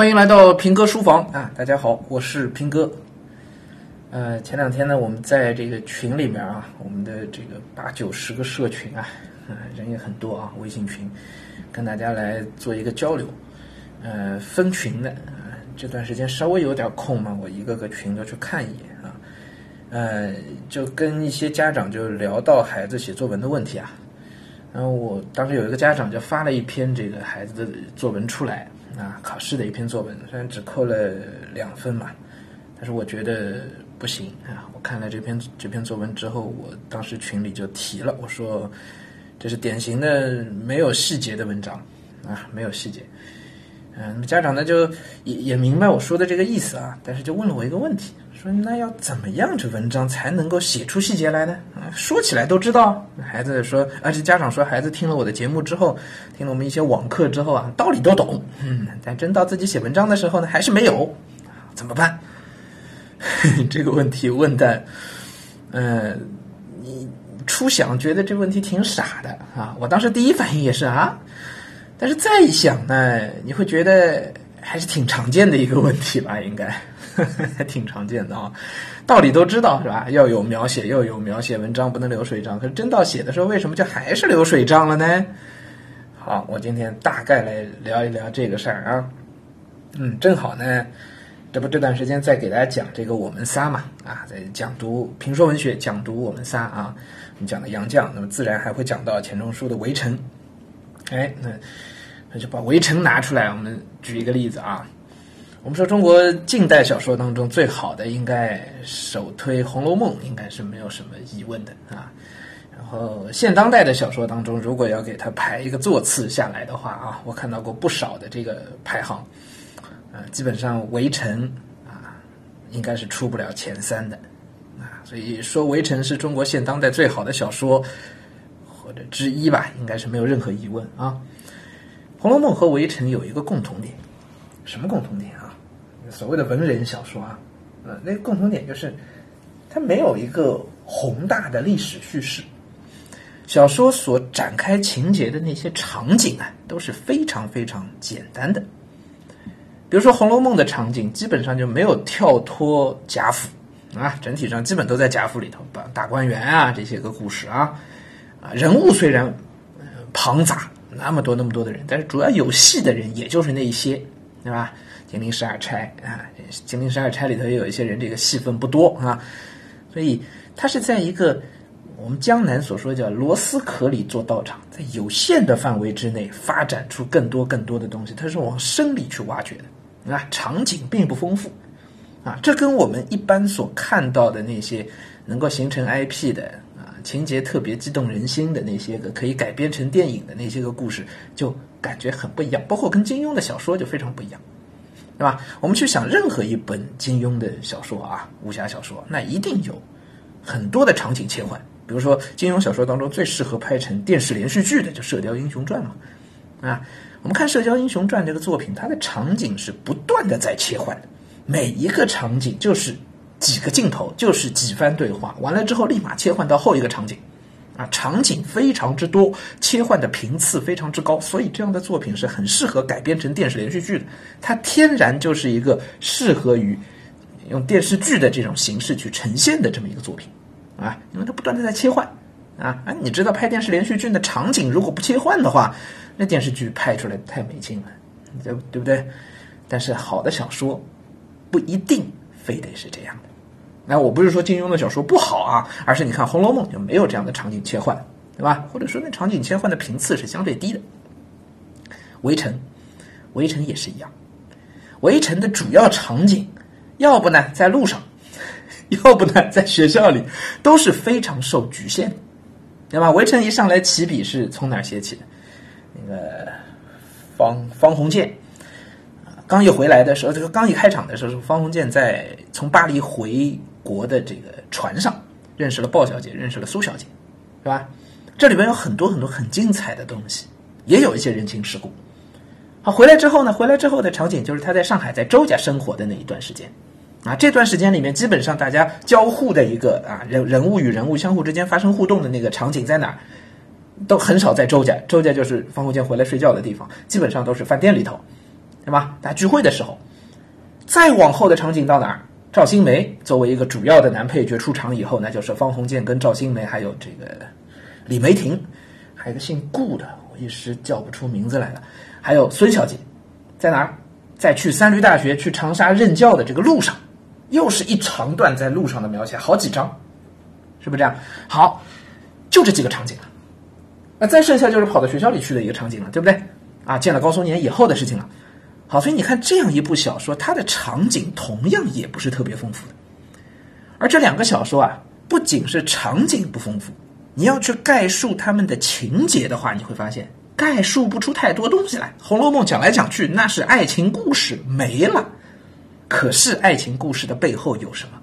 欢迎来到平哥书房啊！大家好，我是平哥。呃，前两天呢，我们在这个群里面啊，我们的这个八九十个社群啊，啊人也很多啊，微信群，跟大家来做一个交流。呃，分群的啊，这段时间稍微有点空嘛，我一个个群都去看一眼啊。呃，就跟一些家长就聊到孩子写作文的问题啊。然后我当时有一个家长就发了一篇这个孩子的作文出来。啊，考试的一篇作文，虽然只扣了两分嘛，但是我觉得不行啊！我看了这篇这篇作文之后，我当时群里就提了，我说这是典型的没有细节的文章啊，没有细节。嗯，家长呢就也也明白我说的这个意思啊，但是就问了我一个问题。说那要怎么样这文章才能够写出细节来呢？啊，说起来都知道。孩子说，而且家长说，孩子听了我的节目之后，听了我们一些网课之后啊，道理都懂。嗯，但真到自己写文章的时候呢，还是没有。怎么办？这个问题问的，呃，你初想觉得这问题挺傻的啊。我当时第一反应也是啊，但是再一想呢，你会觉得还是挺常见的一个问题吧？应该。还 挺常见的啊，道理都知道是吧？要有描写，要有描写，文章不能流水账。可是真到写的时候，为什么就还是流水账了呢？好，我今天大概来聊一聊这个事儿啊。嗯，正好呢，这不这段时间在给大家讲这个我们仨嘛啊，在讲读评说文学，讲读我们仨啊。我们讲的杨绛，那么自然还会讲到钱钟书的《围城》。哎，那那就把《围城》拿出来，我们举一个例子啊。我们说中国近代小说当中最好的，应该首推《红楼梦》，应该是没有什么疑问的啊。然后现当代的小说当中，如果要给它排一个座次下来的话啊，我看到过不少的这个排行，啊，基本上《围城》啊，应该是出不了前三的啊。所以说，《围城》是中国现当代最好的小说之一吧，应该是没有任何疑问啊。《红楼梦》和《围城》有一个共同点，什么共同点啊？所谓的文人小说啊，呃，那个共同点就是，它没有一个宏大的历史叙事。小说所展开情节的那些场景啊，都是非常非常简单的。比如说《红楼梦》的场景，基本上就没有跳脱贾府啊，整体上基本都在贾府里头，大大观园啊这些个故事啊，啊，人物虽然庞杂，那么多那么多的人，但是主要有戏的人也就是那一些，对吧？金陵十二钗啊，金陵十二钗里头也有一些人，这个戏份不多啊，所以他是在一个我们江南所说叫螺丝壳里做道场，在有限的范围之内发展出更多更多的东西，它是往深里去挖掘的啊，场景并不丰富啊，这跟我们一般所看到的那些能够形成 IP 的，情节特别激动人心的那些个可以改编成电影的那些个故事，就感觉很不一样，包括跟金庸的小说就非常不一样。对吧？我们去想任何一本金庸的小说啊，武侠小说，那一定有很多的场景切换。比如说，金庸小说当中最适合拍成电视连续剧的就《射雕英雄传》嘛。啊，我们看《射雕英雄传》这个作品，它的场景是不断的在切换的，每一个场景就是几个镜头，就是几番对话，完了之后立马切换到后一个场景。啊，场景非常之多，切换的频次非常之高，所以这样的作品是很适合改编成电视连续剧的。它天然就是一个适合于用电视剧的这种形式去呈现的这么一个作品啊，因为它不断的在切换啊。啊，你知道拍电视连续剧的场景如果不切换的话，那电视剧拍出来太没劲了，对对不对？但是好的小说不一定非得是这样的。那我不是说金庸的小说不好啊，而是你看《红楼梦》就没有这样的场景切换，对吧？或者说那场景切换的频次是相对低的。《围城》，《围城》也是一样，《围城》的主要场景，要不呢在路上，要不呢在学校里，都是非常受局限，对吧？《围城》一上来起笔是从哪写起的？那个方方鸿渐。刚一回来的时候，这个刚一开场的时候，方鸿渐在从巴黎回国的这个船上认识了鲍小姐，认识了苏小姐，是吧？这里边有很多很多很精彩的东西，也有一些人情世故。好，回来之后呢，回来之后的场景就是他在上海在周家生活的那一段时间，啊，这段时间里面基本上大家交互的一个啊人人物与人物相互之间发生互动的那个场景在哪儿，都很少在周家，周家就是方鸿渐回来睡觉的地方，基本上都是饭店里头。对吧？大家聚会的时候，再往后的场景到哪儿？赵新梅作为一个主要的男配角出场以后，那就是方鸿渐跟赵新梅，还有这个李梅婷，还有个姓顾的，我一时叫不出名字来了，还有孙小姐，在哪儿？在去三闾大学、去长沙任教的这个路上，又是一长段在路上的描写，好几章，是不是这样？好，就这几个场景了。那再剩下就是跑到学校里去的一个场景了，对不对？啊，见了高松年以后的事情了。好，所以你看这样一部小说，它的场景同样也不是特别丰富的。而这两个小说啊，不仅是场景不丰富，你要去概述他们的情节的话，你会发现。概述不出太多东西来，《红楼梦》讲来讲去，那是爱情故事没了。可是爱情故事的背后有什么？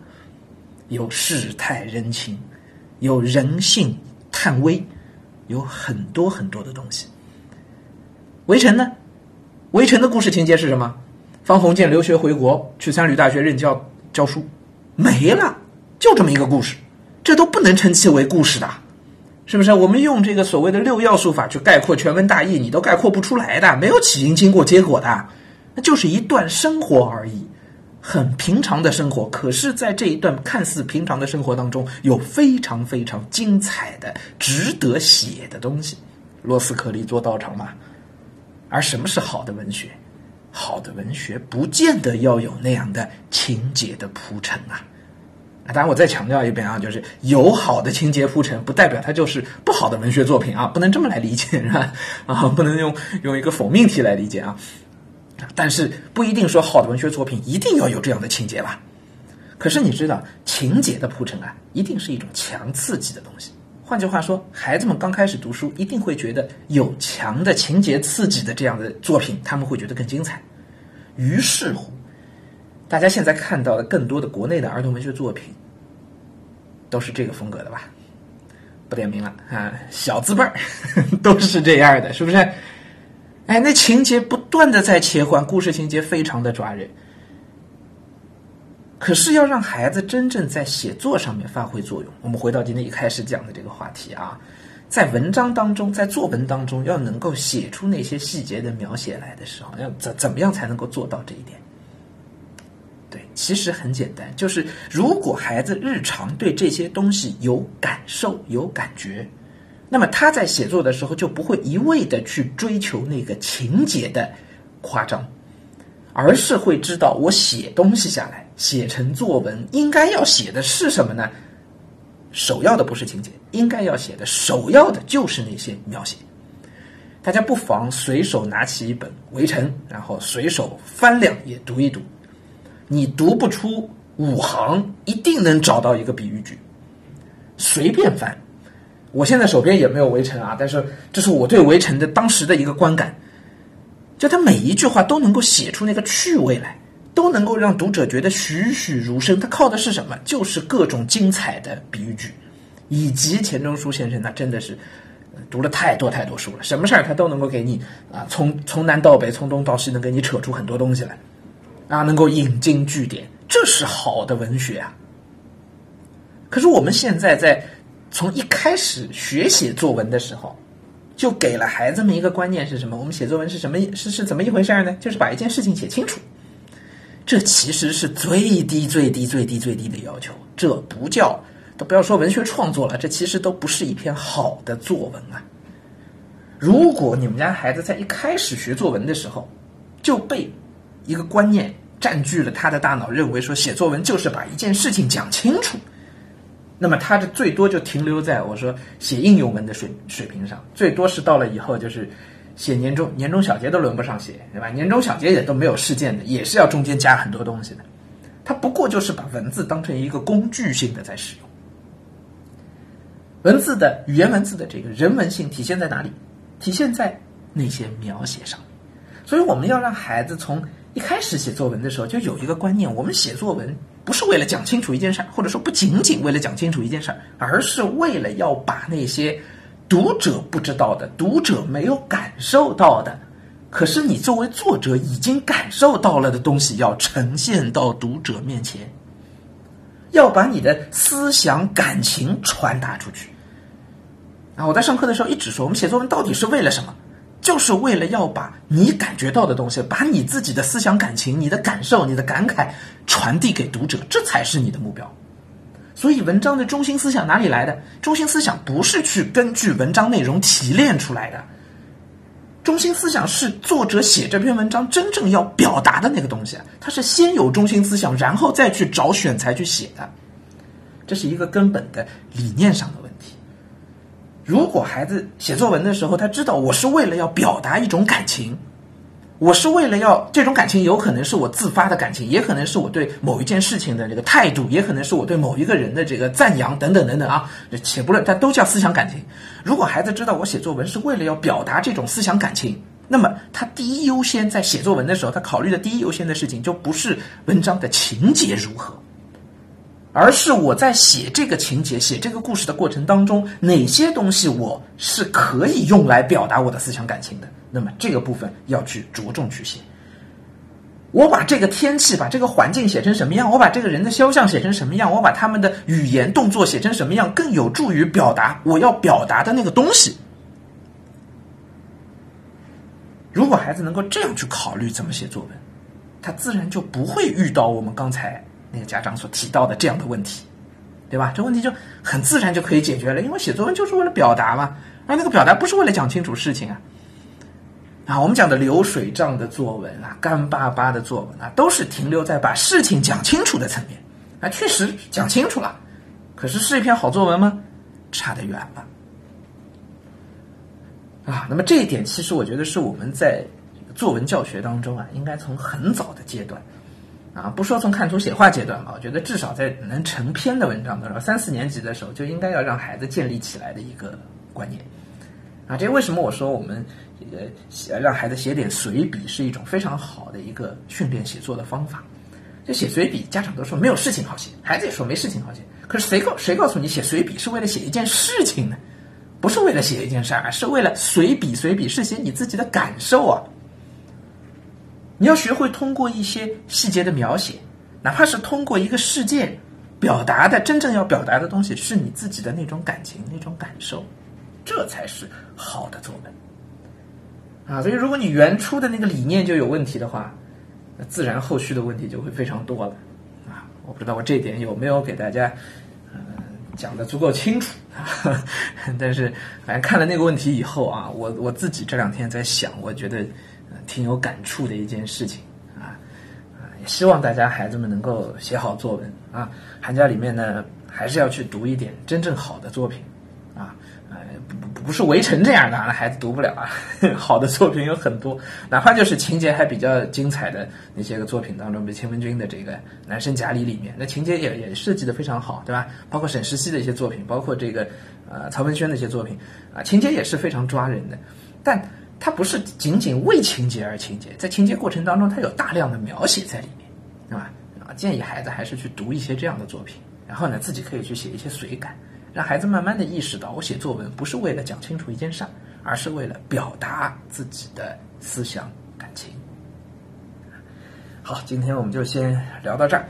有世态人情，有人性探微，有很多很多的东西。围城呢？围城的故事情节是什么？方鸿渐留学回国，去三闾大学任教教书，没了，就这么一个故事，这都不能称其为故事的。是不是我们用这个所谓的六要素法去概括全文大意，你都概括不出来的，没有起因、经过、结果的，那就是一段生活而已，很平常的生活。可是，在这一段看似平常的生活当中，有非常非常精彩的、值得写的东西。罗斯克利做道场嘛。而什么是好的文学？好的文学不见得要有那样的情节的铺陈啊。当然，我再强调一遍啊，就是有好的情节铺陈，不代表它就是不好的文学作品啊，不能这么来理解，是吧？啊，不能用用一个否命题来理解啊。但是不一定说好的文学作品一定要有这样的情节吧？可是你知道，情节的铺陈啊，一定是一种强刺激的东西。换句话说，孩子们刚开始读书，一定会觉得有强的情节刺激的这样的作品，他们会觉得更精彩。于是乎。大家现在看到的更多的国内的儿童文学作品，都是这个风格的吧？不点名了啊，小字辈儿 都是这样的，是不是？哎，那情节不断的在切换，故事情节非常的抓人。可是要让孩子真正在写作上面发挥作用，我们回到今天一开始讲的这个话题啊，在文章当中，在作文当中，要能够写出那些细节的描写来的时候，要怎怎么样才能够做到这一点？对，其实很简单，就是如果孩子日常对这些东西有感受、有感觉，那么他在写作的时候就不会一味的去追求那个情节的夸张，而是会知道我写东西下来，写成作文应该要写的是什么呢？首要的不是情节，应该要写的首要的就是那些描写。大家不妨随手拿起一本《围城》，然后随手翻两页读一读。你读不出五行，一定能找到一个比喻句。随便翻，我现在手边也没有《围城》啊，但是这是我对《围城》的当时的一个观感，就他每一句话都能够写出那个趣味来，都能够让读者觉得栩栩如生。他靠的是什么？就是各种精彩的比喻句，以及钱钟书先生，那真的是读了太多太多书了，什么事儿他都能够给你啊，从从南到北，从东到西，能给你扯出很多东西来。啊，能够引经据典，这是好的文学啊。可是我们现在在从一开始学写作文的时候，就给了孩子们一个观念是什么？我们写作文是什么？是是怎么一回事呢？就是把一件事情写清楚。这其实是最低最低最低最低的要求。这不叫，都不要说文学创作了，这其实都不是一篇好的作文啊。如果你们家孩子在一开始学作文的时候就被一个观念占据了他的大脑，认为说写作文就是把一件事情讲清楚，那么他的最多就停留在我说写应用文的水水平上，最多是到了以后就是写年终年终小结都轮不上写，对吧？年终小结也都没有事件的，也是要中间加很多东西的，他不过就是把文字当成一个工具性的在使用。文字的语言文字的这个人文性体现在哪里？体现在那些描写上，所以我们要让孩子从。一开始写作文的时候，就有一个观念：我们写作文不是为了讲清楚一件事，或者说不仅仅为了讲清楚一件事，而是为了要把那些读者不知道的、读者没有感受到的，可是你作为作者已经感受到了的东西，要呈现到读者面前，要把你的思想感情传达出去。啊，我在上课的时候一直说，我们写作文到底是为了什么？就是为了要把你感觉到的东西，把你自己的思想感情、你的感受、你的感慨传递给读者，这才是你的目标。所以，文章的中心思想哪里来的？中心思想不是去根据文章内容提炼出来的，中心思想是作者写这篇文章真正要表达的那个东西。它是先有中心思想，然后再去找选材去写的，这是一个根本的理念上的问题。如果孩子写作文的时候，他知道我是为了要表达一种感情。我是为了要这种感情，有可能是我自发的感情，也可能是我对某一件事情的这个态度，也可能是我对某一个人的这个赞扬等等等等啊。且不论，它都叫思想感情。如果孩子知道我写作文是为了要表达这种思想感情，那么他第一优先在写作文的时候，他考虑的第一优先的事情就不是文章的情节如何，而是我在写这个情节、写这个故事的过程当中，哪些东西我是可以用来表达我的思想感情的。那么这个部分要去着重去写。我把这个天气、把这个环境写成什么样？我把这个人的肖像写成什么样？我把他们的语言动作写成什么样？更有助于表达我要表达的那个东西。如果孩子能够这样去考虑怎么写作文，他自然就不会遇到我们刚才那个家长所提到的这样的问题，对吧？这问题就很自然就可以解决了，因为写作文就是为了表达嘛，而那个表达不是为了讲清楚事情啊。啊，我们讲的流水账的作文啊，干巴巴的作文啊，都是停留在把事情讲清楚的层面啊，确实讲清楚了，可是是一篇好作文吗？差得远了。啊，那么这一点其实我觉得是我们在作文教学当中啊，应该从很早的阶段啊，不说从看图写画阶段吧，我觉得至少在能成篇的文章的时候，三四年级的时候就应该要让孩子建立起来的一个观念。啊，这为什么我说我们？呃，让孩子写点随笔是一种非常好的一个训练写作的方法。就写随笔，家长都说没有事情好写，孩子也说没事情好写。可是谁告谁告诉你写随笔是为了写一件事情呢？不是为了写一件事儿，是为了随笔。随笔是写你自己的感受啊。你要学会通过一些细节的描写，哪怕是通过一个事件表达的真正要表达的东西，是你自己的那种感情、那种感受，这才是好的作文。啊，所以如果你原初的那个理念就有问题的话，那自然后续的问题就会非常多了。啊，我不知道我这点有没有给大家嗯讲的足够清楚，但是反正看了那个问题以后啊，我我自己这两天在想，我觉得挺有感触的一件事情啊啊，也希望大家孩子们能够写好作文啊，寒假里面呢还是要去读一点真正好的作品啊。呃不不不是围城这样的，那孩子读不了啊。好的作品有很多，哪怕就是情节还比较精彩的那些个作品当中，比如钱文君的这个《男生贾里》里面，那情节也也设计的非常好，对吧？包括沈石溪的一些作品，包括这个呃曹文轩的一些作品啊，情节也是非常抓人的。但它不是仅仅为情节而情节，在情节过程当中，它有大量的描写在里面，对吧？啊，建议孩子还是去读一些这样的作品，然后呢，自己可以去写一些随感。让孩子慢慢的意识到，我写作文不是为了讲清楚一件事儿，而是为了表达自己的思想感情。好，今天我们就先聊到这儿。